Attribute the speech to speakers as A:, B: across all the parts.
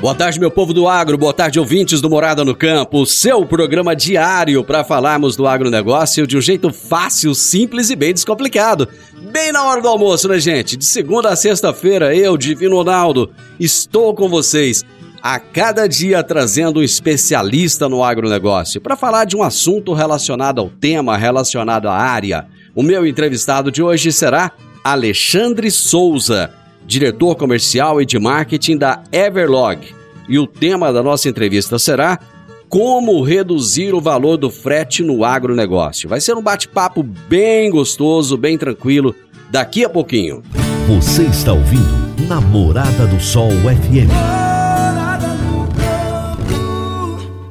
A: Boa tarde, meu povo do agro, boa tarde, ouvintes do Morada no Campo, seu programa diário para falarmos do agronegócio de um jeito fácil, simples e bem descomplicado. Bem na hora do almoço, né, gente? De segunda a sexta-feira, eu, Divino Ronaldo, estou com vocês a cada dia trazendo um especialista no agronegócio para falar de um assunto relacionado ao tema, relacionado à área. O meu entrevistado de hoje será Alexandre Souza diretor comercial e de marketing da Everlog. E o tema da nossa entrevista será como reduzir o valor do frete no agronegócio. Vai ser um bate-papo bem gostoso, bem tranquilo, daqui a pouquinho.
B: Você está ouvindo Namorada do Sol FM.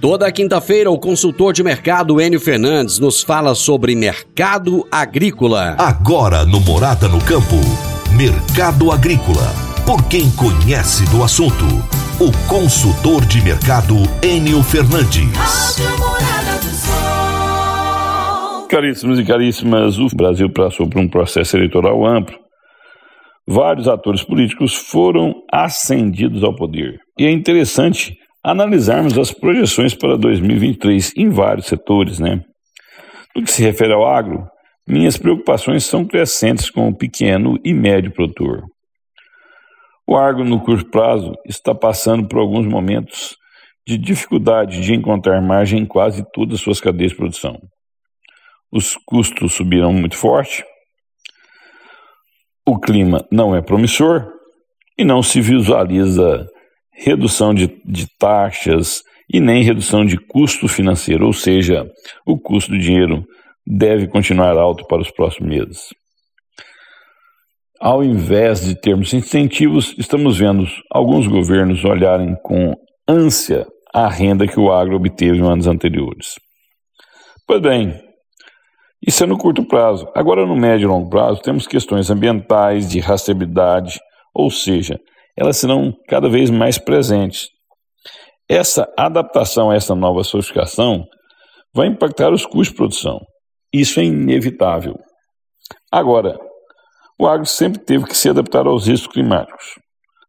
A: Toda quinta-feira, o consultor de mercado Enio Fernandes nos fala sobre mercado agrícola.
B: Agora no Morada no Campo, Mercado Agrícola. Por quem conhece do assunto, o consultor de mercado Enio Fernandes.
C: Caríssimos e caríssimas, o Brasil passou por um processo eleitoral amplo. Vários atores políticos foram ascendidos ao poder. E é interessante analisarmos as projeções para 2023 em vários setores, né? No que se refere ao agro, minhas preocupações são crescentes com o pequeno e médio produtor. O agro, no curto prazo, está passando por alguns momentos de dificuldade de encontrar margem em quase todas as suas cadeias de produção. Os custos subiram muito forte, o clima não é promissor e não se visualiza redução de, de taxas e nem redução de custo financeiro, ou seja, o custo do dinheiro deve continuar alto para os próximos meses. Ao invés de termos incentivos, estamos vendo alguns governos olharem com ânsia a renda que o agro obteve em anos anteriores. Pois bem, isso é no curto prazo. Agora, no médio e longo prazo, temos questões ambientais, de rastreabilidade, ou seja, elas serão cada vez mais presentes. Essa adaptação a essa nova sofisticação vai impactar os custos de produção. Isso é inevitável. Agora, o agro sempre teve que se adaptar aos riscos climáticos,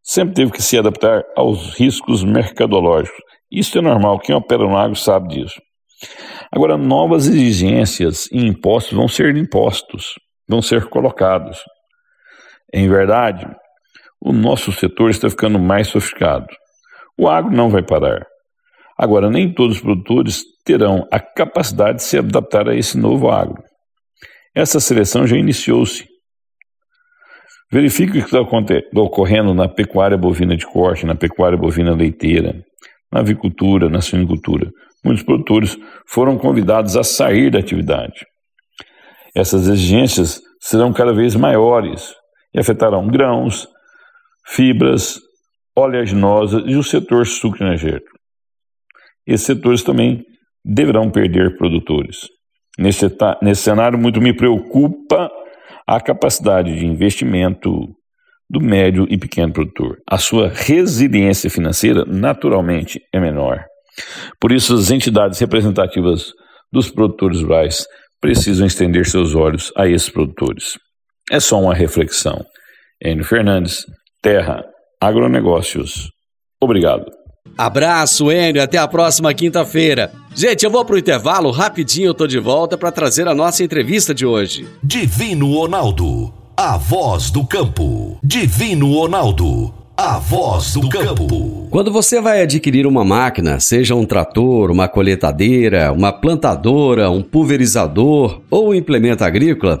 C: sempre teve que se adaptar aos riscos mercadológicos. Isso é normal, quem opera no agro sabe disso. Agora, novas exigências e impostos vão ser impostos, vão ser colocados. Em verdade, o nosso setor está ficando mais sofisticado. O agro não vai parar. Agora, nem todos os produtores terão a capacidade de se adaptar a esse novo agro. Essa seleção já iniciou-se. Verifique o que está ocorrendo na pecuária bovina de corte, na pecuária bovina leiteira, na avicultura, na suinicultura. Muitos produtores foram convidados a sair da atividade. Essas exigências serão cada vez maiores e afetarão grãos, fibras, oleaginosas e o setor sucroenergético. Esses setores também deverão perder produtores. Nesse, nesse cenário, muito me preocupa a capacidade de investimento do médio e pequeno produtor. A sua resiliência financeira, naturalmente, é menor. Por isso, as entidades representativas dos produtores rurais precisam estender seus olhos a esses produtores. É só uma reflexão. Enio Fernandes, Terra, Agronegócios. Obrigado.
A: Abraço, Enio. Até a próxima quinta-feira. Gente, eu vou pro intervalo rapidinho, eu tô de volta para trazer a nossa entrevista de hoje.
B: Divino Ronaldo, a voz do campo. Divino Ronaldo, a voz do campo.
A: Quando você vai adquirir uma máquina, seja um trator, uma coletadeira, uma plantadora, um pulverizador ou um implemento agrícola,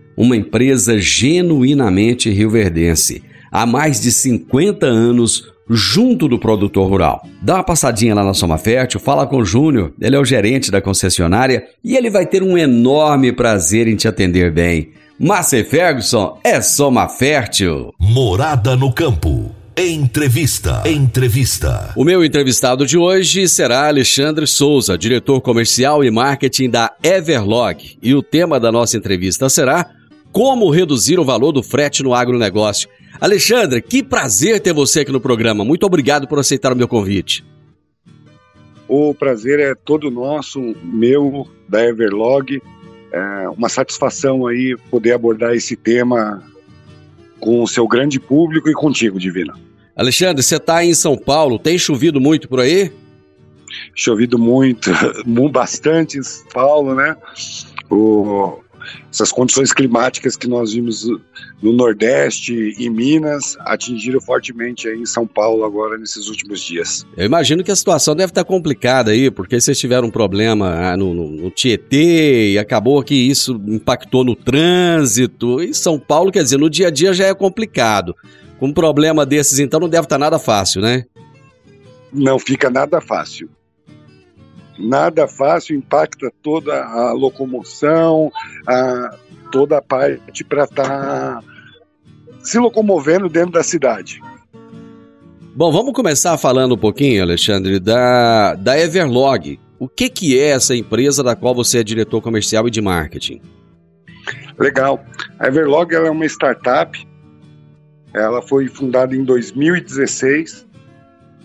A: uma empresa genuinamente rioverdense, há mais de 50 anos junto do produtor rural. Dá uma passadinha lá na Soma Fértil, fala com o Júnior, ele é o gerente da concessionária e ele vai ter um enorme prazer em te atender bem. Márcia Ferguson é Soma Fértil.
B: Morada no campo. Entrevista. Entrevista.
A: O meu entrevistado de hoje será Alexandre Souza, diretor comercial e marketing da Everlog. E o tema da nossa entrevista será Como reduzir o valor do frete no agronegócio. Alexandre, que prazer ter você aqui no programa. Muito obrigado por aceitar o meu convite.
D: O prazer é todo nosso, meu, da Everlog. É uma satisfação aí poder abordar esse tema com o seu grande público e contigo, Divina.
A: Alexandre, você está em São Paulo, tem chovido muito por aí?
D: Chovido muito, bastante em São Paulo, né? O, essas condições climáticas que nós vimos no Nordeste e Minas atingiram fortemente aí em São Paulo agora nesses últimos dias.
A: Eu imagino que a situação deve estar complicada aí, porque vocês tiveram um problema ah, no, no, no Tietê e acabou que isso impactou no trânsito. Em São Paulo, quer dizer, no dia a dia já é complicado. Com um problema desses, então, não deve estar nada fácil, né?
D: Não fica nada fácil nada fácil, impacta toda a locomoção, a, toda a parte para estar tá se locomovendo dentro da cidade.
A: Bom, vamos começar falando um pouquinho, Alexandre, da, da Everlog. O que, que é essa empresa da qual você é diretor comercial e de marketing?
D: Legal. A Everlog é uma startup. Ela foi fundada em 2016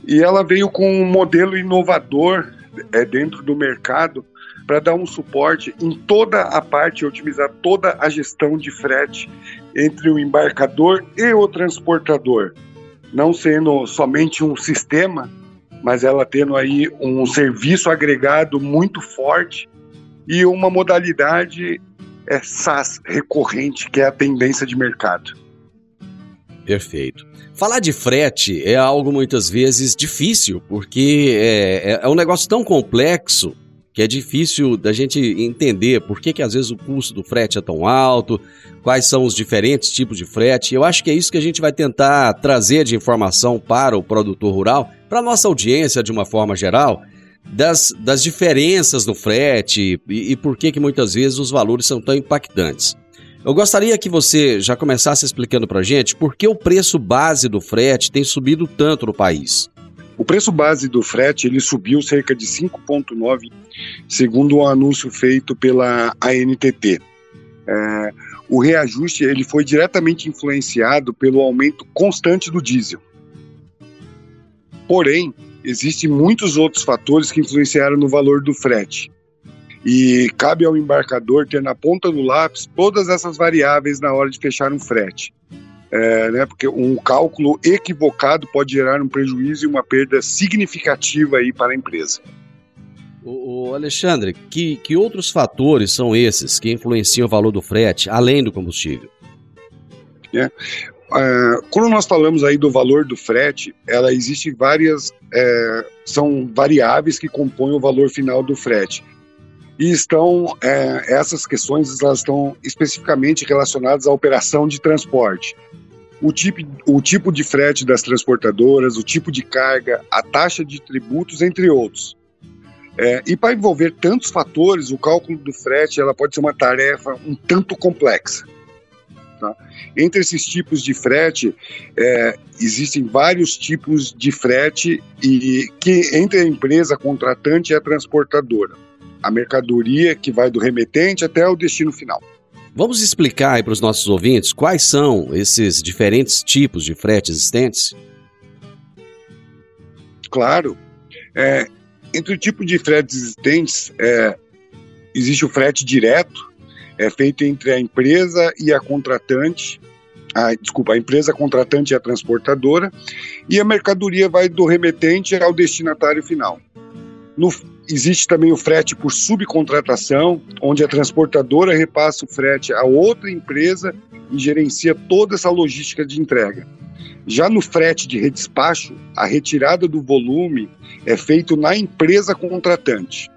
D: e ela veio com um modelo inovador é, dentro do mercado para dar um suporte em toda a parte, otimizar toda a gestão de frete entre o embarcador e o transportador, não sendo somente um sistema, mas ela tendo aí um serviço agregado muito forte e uma modalidade é SaaS recorrente, que é a tendência de mercado.
A: Perfeito. Falar de frete é algo muitas vezes difícil, porque é, é, é um negócio tão complexo que é difícil da gente entender por que, que às vezes o custo do frete é tão alto, quais são os diferentes tipos de frete. Eu acho que é isso que a gente vai tentar trazer de informação para o produtor rural, para a nossa audiência de uma forma geral, das, das diferenças no frete e, e por que, que muitas vezes os valores são tão impactantes. Eu gostaria que você já começasse explicando para gente por que o preço base do frete tem subido tanto no país.
D: O preço base do frete ele subiu cerca de 5,9, segundo o um anúncio feito pela ANTT. É, o reajuste ele foi diretamente influenciado pelo aumento constante do diesel. Porém, existem muitos outros fatores que influenciaram no valor do frete. E cabe ao embarcador ter na ponta do lápis todas essas variáveis na hora de fechar um frete. É, né, porque um cálculo equivocado pode gerar um prejuízo e uma perda significativa aí para a empresa.
A: O, Alexandre, que, que outros fatores são esses que influenciam o valor do frete, além do combustível?
D: É, é, quando nós falamos aí do valor do frete, ela existe várias, é, são variáveis que compõem o valor final do frete e estão é, essas questões elas estão especificamente relacionadas à operação de transporte. O tipo, o tipo de frete das transportadoras, o tipo de carga, a taxa de tributos, entre outros. É, e para envolver tantos fatores, o cálculo do frete ela pode ser uma tarefa um tanto complexa. Tá? Entre esses tipos de frete, é, existem vários tipos de frete e que entre a empresa contratante e a transportadora. A mercadoria que vai do remetente até o destino final.
A: Vamos explicar aí para os nossos ouvintes quais são esses diferentes tipos de frete existentes?
D: Claro. É, entre o tipo de fretes existentes, é, existe o frete direto, é feito entre a empresa e a contratante, a, desculpa, a empresa contratante e a transportadora, e a mercadoria vai do remetente ao destinatário final. No, existe também o frete por subcontratação, onde a transportadora repassa o frete a outra empresa e gerencia toda essa logística de entrega. Já no frete de redespacho, a retirada do volume é feito na empresa contratante.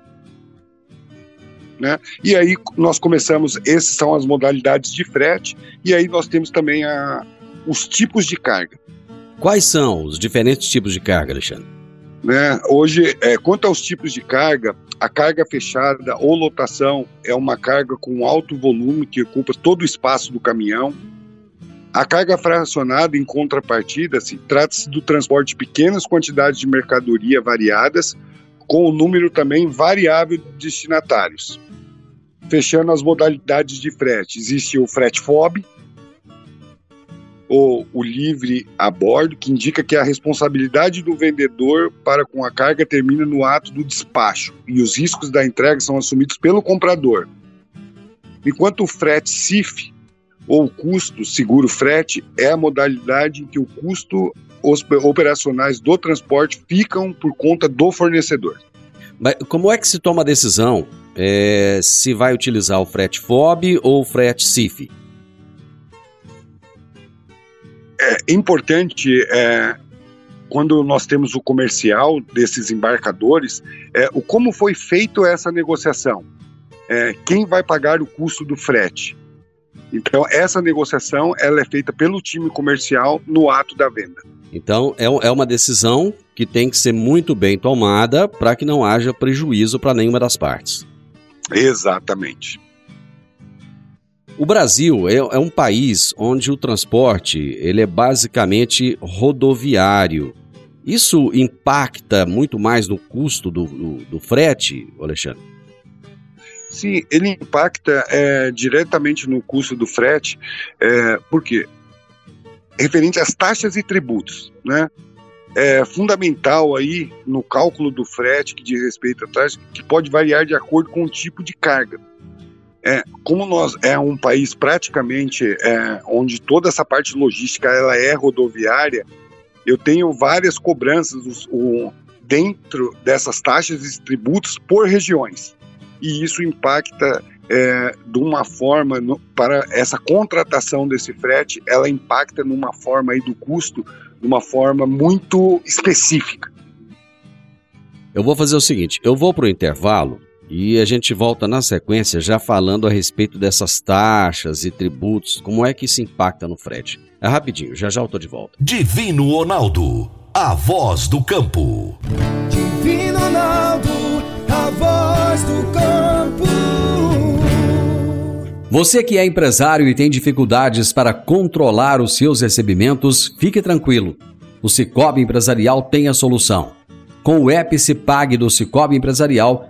D: Né? E aí nós começamos, essas são as modalidades de frete, e aí nós temos também a, os tipos de carga.
A: Quais são os diferentes tipos de carga, Alexandre?
D: Né? Hoje, é, quanto aos tipos de carga, a carga fechada ou lotação é uma carga com alto volume que ocupa todo o espaço do caminhão. A carga fracionada, em contrapartida, se trata-se do transporte de pequenas quantidades de mercadoria variadas, com o número também variável de destinatários fechando as modalidades de frete. Existe o frete FOB, ou o livre a bordo, que indica que a responsabilidade do vendedor para com a carga termina no ato do despacho e os riscos da entrega são assumidos pelo comprador. Enquanto o frete CIF, ou custo seguro frete, é a modalidade em que o custo operacionais do transporte ficam por conta do fornecedor.
A: Mas como é que se toma a decisão é, se vai utilizar o frete FOB ou o frete CIF?
D: É importante, é, quando nós temos o comercial desses embarcadores, é, o como foi feito essa negociação. É, quem vai pagar o custo do frete? Então, essa negociação ela é feita pelo time comercial no ato da venda.
A: Então, é, é uma decisão que tem que ser muito bem tomada para que não haja prejuízo para nenhuma das partes.
D: Exatamente.
A: O Brasil é, é, um país onde o transporte ele é basicamente rodoviário. Isso impacta muito mais no custo do, do, do frete, Alexandre?
D: Sim, ele impacta é, diretamente no custo do frete, é, porque referente às taxas e tributos, né? é fundamental aí no cálculo do frete que diz respeito à taxa, que pode variar de acordo com o tipo de carga. É, como nós é um país praticamente é, onde toda essa parte logística ela é rodoviária, eu tenho várias cobranças o, dentro dessas taxas e tributos por regiões. E isso impacta é, de uma forma no, para essa contratação desse frete, ela impacta numa forma aí do custo de uma forma muito específica.
A: Eu vou fazer o seguinte: eu vou para o intervalo e a gente volta na sequência já falando a respeito dessas taxas e tributos, como é que isso impacta no frete. É rapidinho, já já eu tô de volta.
B: Divino Ronaldo, a voz do campo.
E: Divino Ronaldo, a voz do campo.
A: Você que é empresário e tem dificuldades para controlar os seus recebimentos, fique tranquilo. O Cicobi Empresarial tem a solução. Com o Epicipag do Cicobi Empresarial,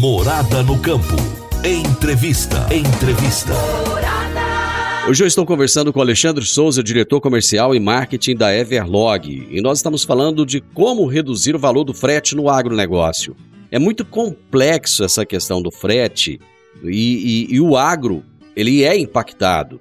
B: Morada no campo. Entrevista. Entrevista.
A: Hoje eu estou conversando com Alexandre Souza, diretor comercial e marketing da Everlog, e nós estamos falando de como reduzir o valor do frete no agronegócio. É muito complexo essa questão do frete e, e, e o agro ele é impactado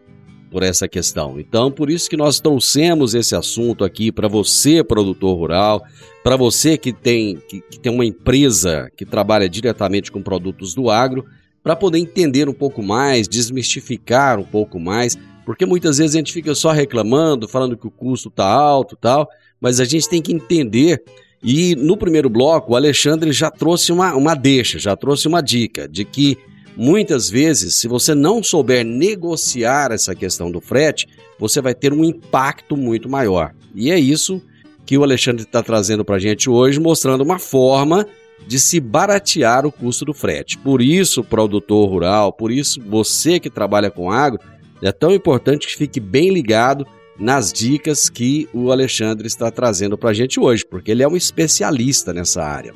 A: por essa questão. Então, por isso que nós trouxemos esse assunto aqui para você, produtor rural, para você que tem, que, que, tem uma empresa que trabalha diretamente com produtos do agro, para poder entender um pouco mais, desmistificar um pouco mais Porque muitas vezes a gente fica só reclamando, falando que o custo está alto tal, mas a gente tem que entender. E no primeiro bloco, o Alexandre já trouxe uma, uma deixa, já trouxe uma dica de que muitas vezes, se você não souber negociar essa questão do frete, você vai ter um impacto muito maior. E é isso que o Alexandre está trazendo para a gente hoje, mostrando uma forma de se baratear o custo do frete. Por isso, produtor rural, por isso você que trabalha com agro, é tão importante que fique bem ligado nas dicas que o Alexandre está trazendo para a gente hoje, porque ele é um especialista nessa área.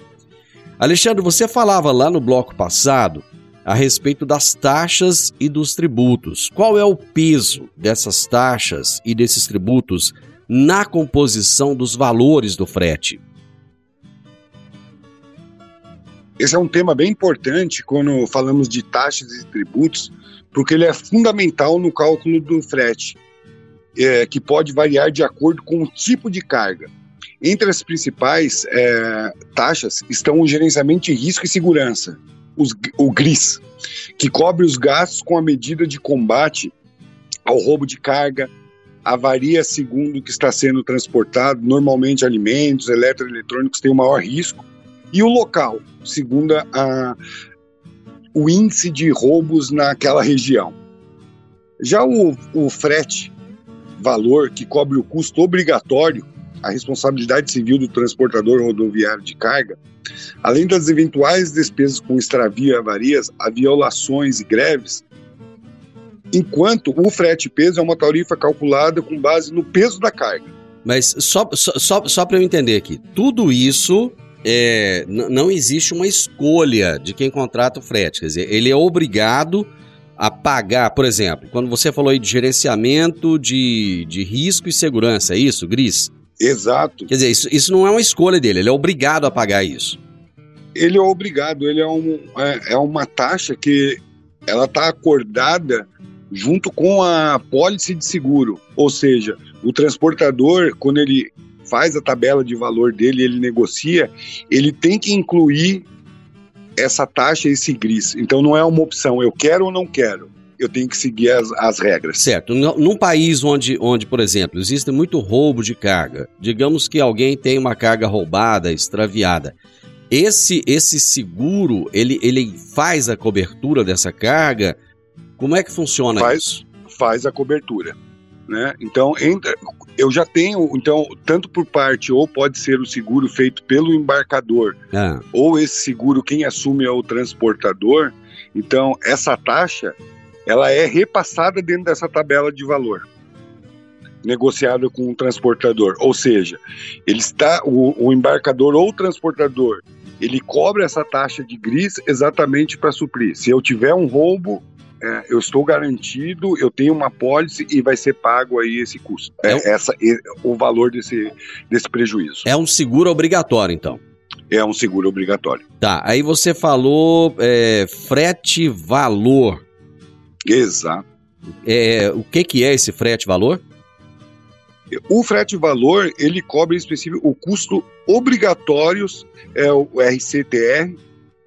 A: Alexandre, você falava lá no bloco passado a respeito das taxas e dos tributos. Qual é o peso dessas taxas e desses tributos na composição dos valores do frete?
D: Esse é um tema bem importante quando falamos de taxas e tributos, porque ele é fundamental no cálculo do frete, é, que pode variar de acordo com o tipo de carga. Entre as principais é, taxas estão o gerenciamento de risco e segurança, os, o GRIS, que cobre os gastos com a medida de combate ao roubo de carga, avaria segundo o que está sendo transportado, normalmente alimentos, eletroeletrônicos têm o maior risco, e o local, segundo a, o índice de roubos naquela região. Já o, o frete, valor que cobre o custo obrigatório, a responsabilidade civil do transportador rodoviário de carga, além das eventuais despesas com extravio e avarias, a violações e greves, enquanto o frete peso é uma tarifa calculada com base no peso da carga.
A: Mas só, só, só para eu entender aqui, tudo isso é, não existe uma escolha de quem contrata o frete. Quer dizer, ele é obrigado a pagar, por exemplo, quando você falou aí de gerenciamento de, de risco e segurança, é isso, Gris?
D: Exato.
A: Quer dizer, isso, isso não é uma escolha dele, ele é obrigado a pagar isso.
D: Ele é obrigado, ele é, um, é, é uma taxa que ela está acordada junto com a pólice de seguro. Ou seja, o transportador, quando ele faz a tabela de valor dele, ele negocia, ele tem que incluir essa taxa, esse gris. Então não é uma opção, eu quero ou não quero. Eu tenho que seguir as, as regras.
A: Certo. Num país onde, onde, por exemplo, existe muito roubo de carga, digamos que alguém tem uma carga roubada, extraviada. Esse, esse seguro, ele, ele faz a cobertura dessa carga? Como é que funciona
D: faz,
A: isso?
D: Faz a cobertura. Né? Então, entra, eu já tenho, então, tanto por parte, ou pode ser o seguro feito pelo embarcador, ah. ou esse seguro quem assume é o transportador. Então, essa taxa, ela é repassada dentro dessa tabela de valor negociada com o transportador. Ou seja, ele está o, o embarcador ou o transportador, ele cobra essa taxa de gris exatamente para suprir. Se eu tiver um roubo, é, eu estou garantido, eu tenho uma pólice e vai ser pago aí esse custo, é, é essa, o valor desse, desse prejuízo.
A: É um seguro obrigatório, então?
D: É um seguro obrigatório.
A: Tá, aí você falou é, frete valor.
D: Exato.
A: É, o que, que é esse frete valor?
D: O frete valor, ele cobre específico o custo obrigatórios, é o RCTR,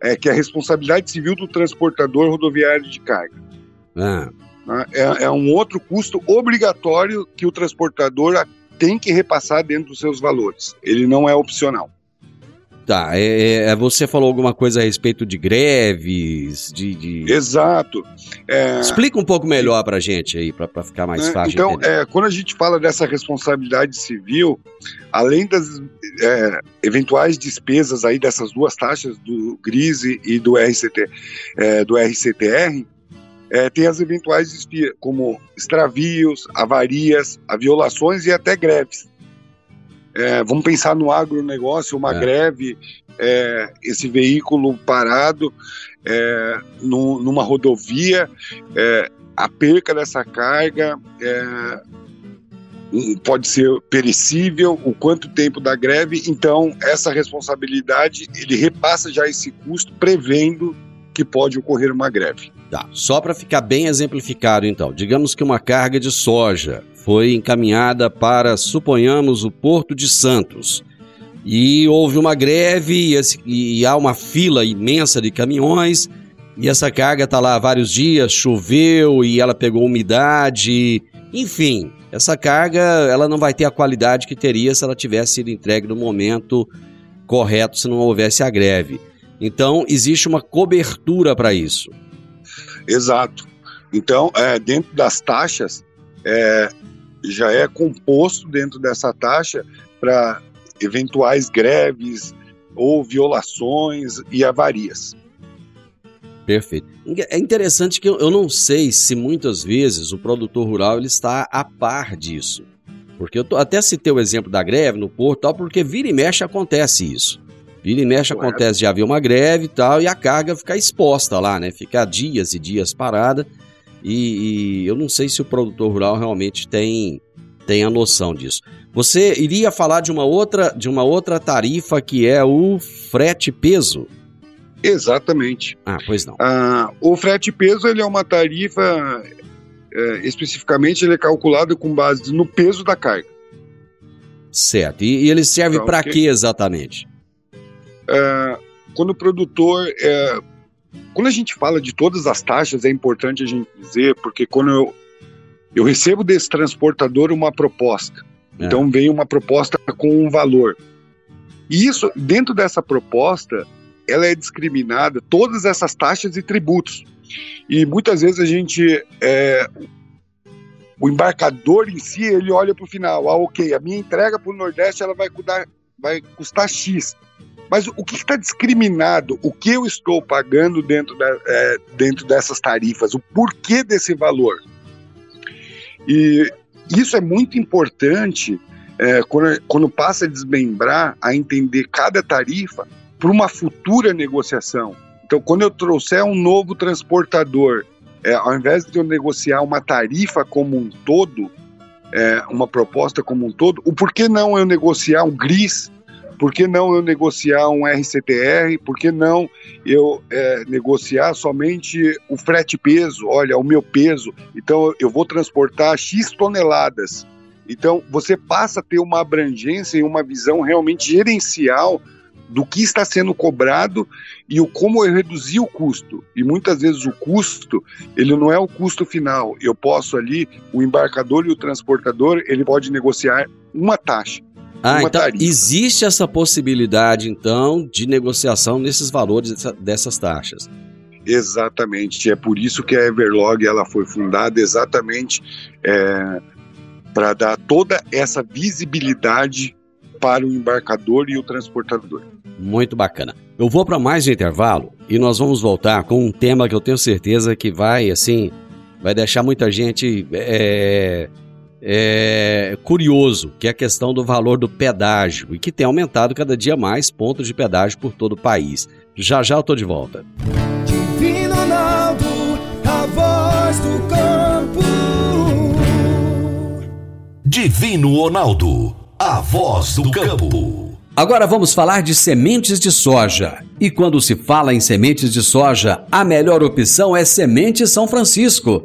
D: é, que é a responsabilidade civil do transportador rodoviário de carga. Ah. Né? É, é, um outro custo obrigatório que o transportador tem que repassar dentro dos seus valores. Ele não é opcional.
A: Tá, é, é, é, você falou alguma coisa a respeito de greves, de... de...
D: Exato.
A: É... Explica um pouco melhor para gente aí, para ficar mais
D: é,
A: fácil.
D: Então, é, quando a gente fala dessa responsabilidade civil, além das é, eventuais despesas aí dessas duas taxas, do GRISE e do, RCT, do RCTR, tem as eventuais como extravios, avarias, violações e até greves. É, vamos pensar no agronegócio, uma é. greve, é, esse veículo parado é, no, numa rodovia, é, a perca dessa carga é, pode ser perecível, o quanto tempo da greve, então essa responsabilidade ele repassa já esse custo prevendo que pode ocorrer uma greve.
A: Tá. Só para ficar bem exemplificado, então, digamos que uma carga de soja foi encaminhada para, suponhamos, o Porto de Santos. E houve uma greve e, e há uma fila imensa de caminhões e essa carga está lá há vários dias, choveu e ela pegou umidade, enfim, essa carga ela não vai ter a qualidade que teria se ela tivesse sido entregue no momento correto, se não houvesse a greve. Então, existe uma cobertura para isso.
D: Exato. Então, é, dentro das taxas, é, já é composto dentro dessa taxa para eventuais greves ou violações e avarias.
A: Perfeito. É interessante que eu não sei se muitas vezes o produtor rural ele está a par disso. Porque eu tô, até citei o exemplo da greve no porto, tal, porque vira e mexe acontece isso. Vira e mexe acontece de haver uma greve e tal, e a carga fica exposta lá, né? Fica dias e dias parada. E, e, eu não sei se o produtor rural realmente tem, tem a noção disso. Você iria falar de uma outra, de uma outra tarifa que é o frete peso.
D: Exatamente.
A: Ah, pois não.
D: Ah, o frete peso ele é uma tarifa, é, especificamente ele é calculado com base no peso da carga.
A: Certo. E, e ele serve então, para que... quê exatamente?
D: É, quando o produtor é, quando a gente fala de todas as taxas, é importante a gente dizer, porque quando eu, eu recebo desse transportador uma proposta, é. então vem uma proposta com um valor. E isso, dentro dessa proposta, ela é discriminada, todas essas taxas e tributos. E muitas vezes a gente, é, o embarcador em si, ele olha para o final, ah, ok, a minha entrega para o Nordeste ela vai vai custar X. Mas o que está discriminado, o que eu estou pagando dentro, da, é, dentro dessas tarifas, o porquê desse valor? E isso é muito importante é, quando, quando passa a desmembrar, a entender cada tarifa para uma futura negociação. Então, quando eu trouxer um novo transportador, é, ao invés de eu negociar uma tarifa como um todo, é, uma proposta como um todo, o porquê não eu negociar um gris por que não eu negociar um RCTR? Por que não eu é, negociar somente o frete peso? Olha, o meu peso. Então eu vou transportar X toneladas. Então você passa a ter uma abrangência e uma visão realmente gerencial do que está sendo cobrado e o como eu reduzir o custo. E muitas vezes o custo, ele não é o custo final. Eu posso ali, o embarcador e o transportador, ele pode negociar uma taxa.
A: Ah, então tarifa. existe essa possibilidade, então, de negociação nesses valores dessas taxas.
D: Exatamente. É por isso que a Everlog ela foi fundada exatamente é, para dar toda essa visibilidade para o embarcador e o transportador.
A: Muito bacana. Eu vou para mais um intervalo e nós vamos voltar com um tema que eu tenho certeza que vai, assim, vai deixar muita gente é, é, curioso, que é a questão do valor do pedágio e que tem aumentado cada dia mais pontos de pedágio por todo o país. Já já eu tô de volta.
E: Divino Ronaldo, a voz do campo.
B: Divino Ronaldo, a voz do campo.
A: Agora vamos falar de sementes de soja. E quando se fala em sementes de soja, a melhor opção é Semente São Francisco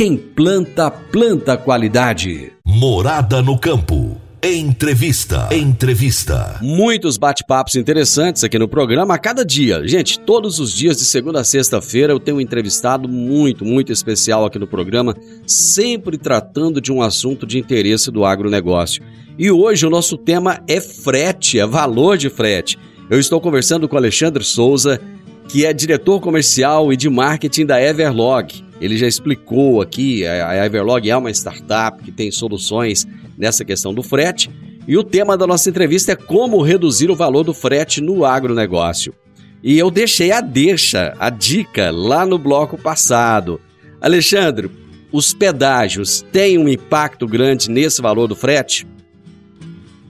A: quem planta, planta qualidade.
B: Morada no campo. Entrevista. Entrevista.
A: Muitos bate-papos interessantes aqui no programa a cada dia. Gente, todos os dias de segunda a sexta-feira eu tenho um entrevistado muito, muito especial aqui no programa, sempre tratando de um assunto de interesse do agronegócio. E hoje o nosso tema é frete, é valor de frete. Eu estou conversando com Alexandre Souza, que é diretor comercial e de marketing da Everlog. Ele já explicou aqui, a Everlog é uma startup que tem soluções nessa questão do frete. E o tema da nossa entrevista é como reduzir o valor do frete no agronegócio. E eu deixei a deixa, a dica, lá no bloco passado. Alexandre, os pedágios têm um impacto grande nesse valor do frete?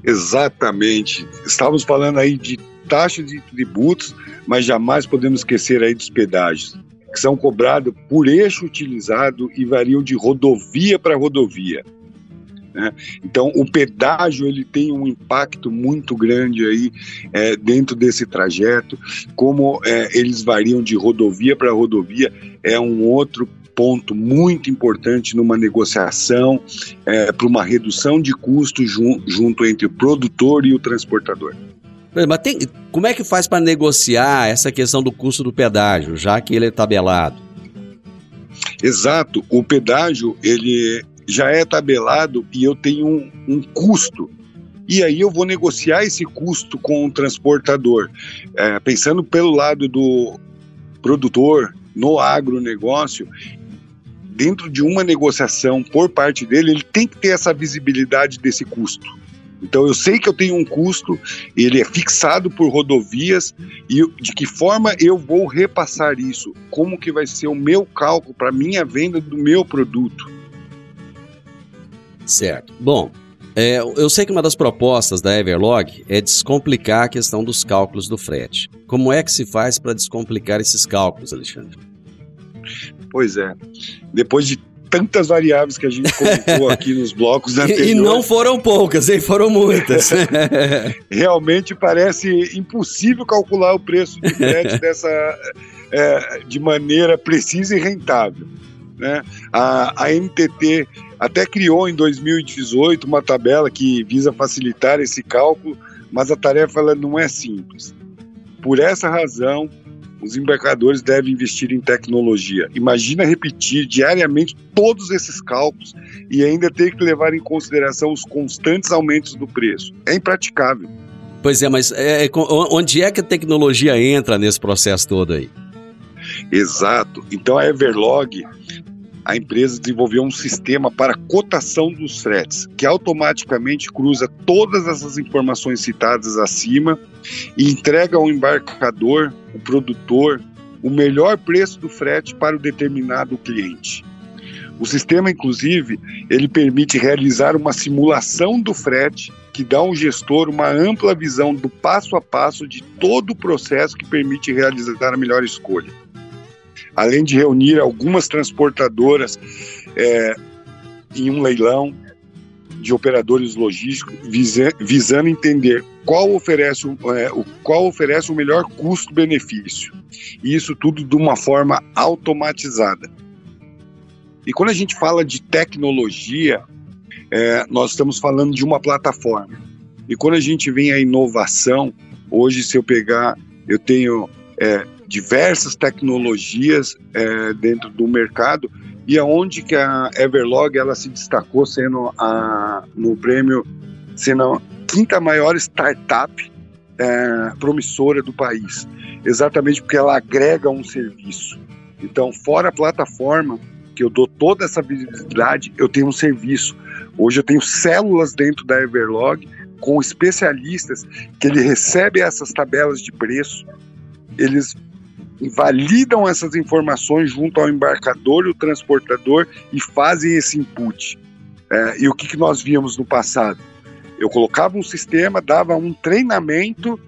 D: Exatamente. Estávamos falando aí de taxas de tributos, mas jamais podemos esquecer aí dos pedágios. Que são cobrados por eixo utilizado e variam de rodovia para rodovia. Né? Então, o pedágio ele tem um impacto muito grande aí é, dentro desse trajeto, como é, eles variam de rodovia para rodovia, é um outro ponto muito importante numa negociação é, para uma redução de custo jun, junto entre o produtor e o transportador.
A: Mas tem, como é que faz para negociar essa questão do custo do pedágio, já que ele é tabelado?
D: Exato, o pedágio ele já é tabelado e eu tenho um, um custo. E aí eu vou negociar esse custo com o transportador, é, pensando pelo lado do produtor no agronegócio, dentro de uma negociação por parte dele, ele tem que ter essa visibilidade desse custo. Então eu sei que eu tenho um custo, ele é fixado por rodovias e de que forma eu vou repassar isso? Como que vai ser o meu cálculo para minha venda do meu produto?
A: Certo. Bom, é, eu sei que uma das propostas da Everlog é descomplicar a questão dos cálculos do frete. Como é que se faz para descomplicar esses cálculos, Alexandre?
D: Pois é. Depois de tantas variáveis que a gente colocou aqui nos blocos anteriores.
A: E não foram poucas, hein? Foram muitas.
D: Realmente parece impossível calcular o preço de frete dessa, é, de maneira precisa e rentável. Né? A, a NTT até criou em 2018 uma tabela que visa facilitar esse cálculo, mas a tarefa ela não é simples. Por essa razão, os embarcadores devem investir em tecnologia. Imagina repetir diariamente todos esses cálculos e ainda ter que levar em consideração os constantes aumentos do preço. É impraticável.
A: Pois é, mas é, é onde é que a tecnologia entra nesse processo todo aí?
D: Exato. Então a Everlog, a empresa desenvolveu um sistema para cotação dos fretes, que automaticamente cruza todas essas informações citadas acima e entrega ao embarcador, o produtor, o melhor preço do frete para o determinado cliente. O sistema, inclusive, ele permite realizar uma simulação do frete que dá ao gestor uma ampla visão do passo a passo de todo o processo que permite realizar a melhor escolha. Além de reunir algumas transportadoras é, em um leilão, de operadores logísticos visa, visando entender qual oferece, é, o, qual oferece o melhor custo-benefício. E isso tudo de uma forma automatizada. E quando a gente fala de tecnologia, é, nós estamos falando de uma plataforma. E quando a gente vem a inovação, hoje, se eu pegar, eu tenho é, diversas tecnologias é, dentro do mercado e aonde que a Everlog ela se destacou sendo a, no prêmio sendo a quinta maior startup é, promissora do país, exatamente porque ela agrega um serviço. Então, fora a plataforma que eu dou toda essa visibilidade, eu tenho um serviço. Hoje eu tenho células dentro da Everlog com especialistas que ele recebe essas tabelas de preço, eles validam essas informações junto ao embarcador e o transportador e fazem esse input. É, e o que, que nós víamos no passado? Eu colocava um sistema, dava um treinamento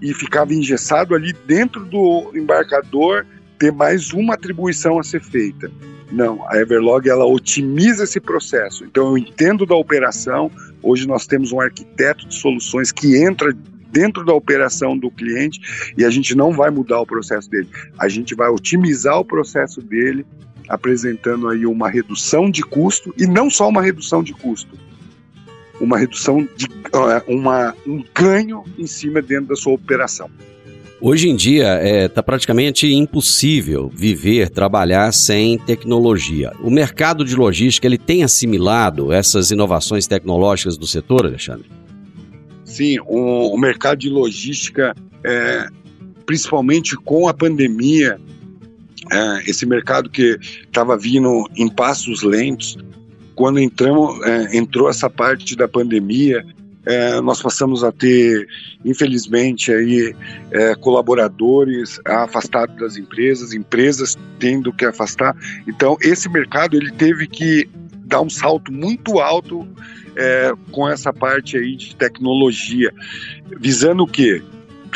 D: e ficava engessado ali dentro do embarcador ter mais uma atribuição a ser feita. Não, a Everlog ela otimiza esse processo. Então eu entendo da operação. Hoje nós temos um arquiteto de soluções que entra dentro da operação do cliente e a gente não vai mudar o processo dele. A gente vai otimizar o processo dele, apresentando aí uma redução de custo e não só uma redução de custo, uma redução de uma, um ganho em cima dentro da sua operação.
A: Hoje em dia está é, tá praticamente impossível viver, trabalhar sem tecnologia. O mercado de logística ele tem assimilado essas inovações tecnológicas do setor, Alexandre?
D: Sim, o, o mercado de logística, é, principalmente com a pandemia, é, esse mercado que estava vindo em passos lentos, quando entramos, é, entrou essa parte da pandemia, é, nós passamos a ter, infelizmente, aí, é, colaboradores afastados das empresas, empresas tendo que afastar. Então, esse mercado ele teve que dar um salto muito alto é, com essa parte aí de tecnologia, visando o quê?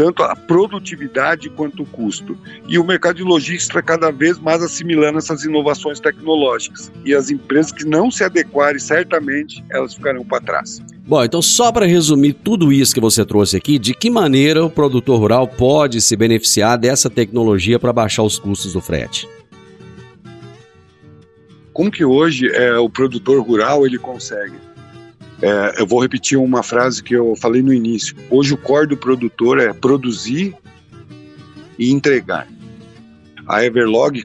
D: tanto a produtividade quanto o custo. E o mercado de logística cada vez mais assimilando essas inovações tecnológicas. E as empresas que não se adequarem, certamente, elas ficarão para trás.
A: Bom, então só para resumir tudo isso que você trouxe aqui, de que maneira o produtor rural pode se beneficiar dessa tecnologia para baixar os custos do frete?
D: Como que hoje é, o produtor rural ele consegue? É, eu vou repetir uma frase que eu falei no início. Hoje o core do produtor é produzir e entregar. A Everlog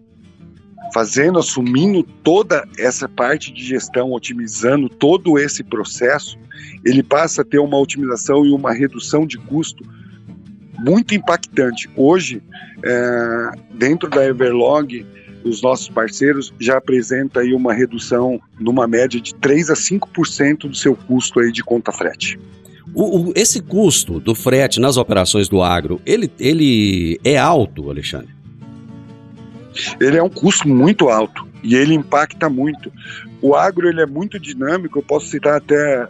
D: fazendo, assumindo toda essa parte de gestão, otimizando todo esse processo, ele passa a ter uma otimização e uma redução de custo muito impactante. Hoje, é, dentro da Everlog, os nossos parceiros já apresenta aí uma redução numa média de 3 a 5% do seu custo aí de conta frete.
A: O, o, esse custo do frete nas operações do agro, ele, ele é alto, Alexandre?
D: Ele é um custo muito alto e ele impacta muito. O agro ele é muito dinâmico, eu posso citar até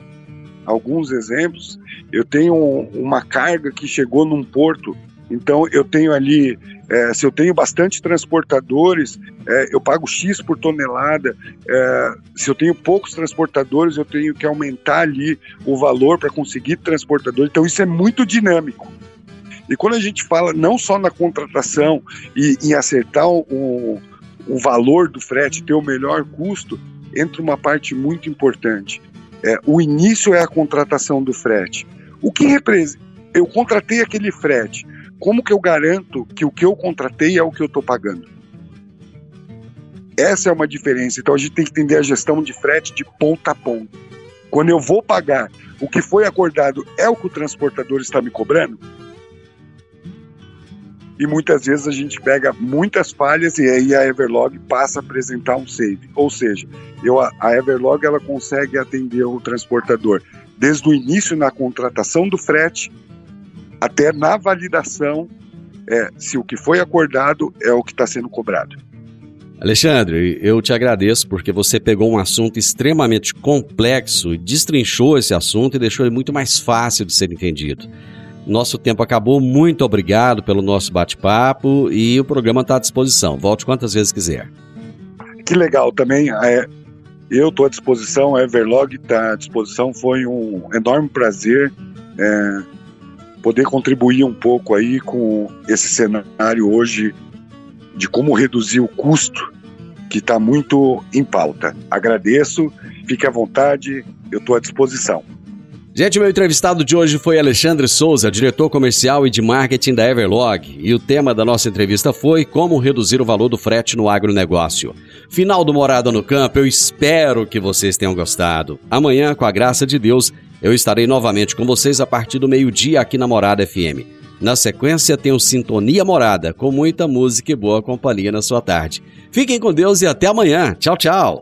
D: alguns exemplos. Eu tenho uma carga que chegou num porto então eu tenho ali, é, se eu tenho bastante transportadores, é, eu pago X por tonelada. É, se eu tenho poucos transportadores, eu tenho que aumentar ali o valor para conseguir transportadores. Então isso é muito dinâmico. E quando a gente fala não só na contratação e em acertar o, o valor do frete, ter o melhor custo, entra uma parte muito importante. É, o início é a contratação do frete. O que representa? Eu contratei aquele frete como que eu garanto que o que eu contratei é o que eu estou pagando? Essa é uma diferença. Então a gente tem que entender a gestão de frete de ponta a ponta. Quando eu vou pagar, o que foi acordado é o que o transportador está me cobrando? E muitas vezes a gente pega muitas falhas e aí a Everlog passa a apresentar um save. Ou seja, eu, a Everlog ela consegue atender o transportador desde o início na contratação do frete até na validação é, se o que foi acordado é o que está sendo cobrado.
A: Alexandre, eu te agradeço porque você pegou um assunto extremamente complexo destrinchou esse assunto e deixou ele muito mais fácil de ser entendido. Nosso tempo acabou, muito obrigado pelo nosso bate-papo e o programa está à disposição. Volte quantas vezes quiser.
D: Que legal também. É, eu estou à disposição, a Everlog está à disposição. Foi um enorme prazer é, poder contribuir um pouco aí com esse cenário hoje de como reduzir o custo que está muito em pauta. Agradeço, fique à vontade, eu estou à disposição.
A: Gente, meu entrevistado de hoje foi Alexandre Souza, diretor comercial e de marketing da Everlog. E o tema da nossa entrevista foi como reduzir o valor do frete no agronegócio. Final do Morada no Campo, eu espero que vocês tenham gostado. Amanhã, com a graça de Deus, eu estarei novamente com vocês a partir do meio-dia aqui na Morada FM. Na sequência, tenho Sintonia Morada, com muita música e boa companhia na sua tarde. Fiquem com Deus e até amanhã. Tchau, tchau.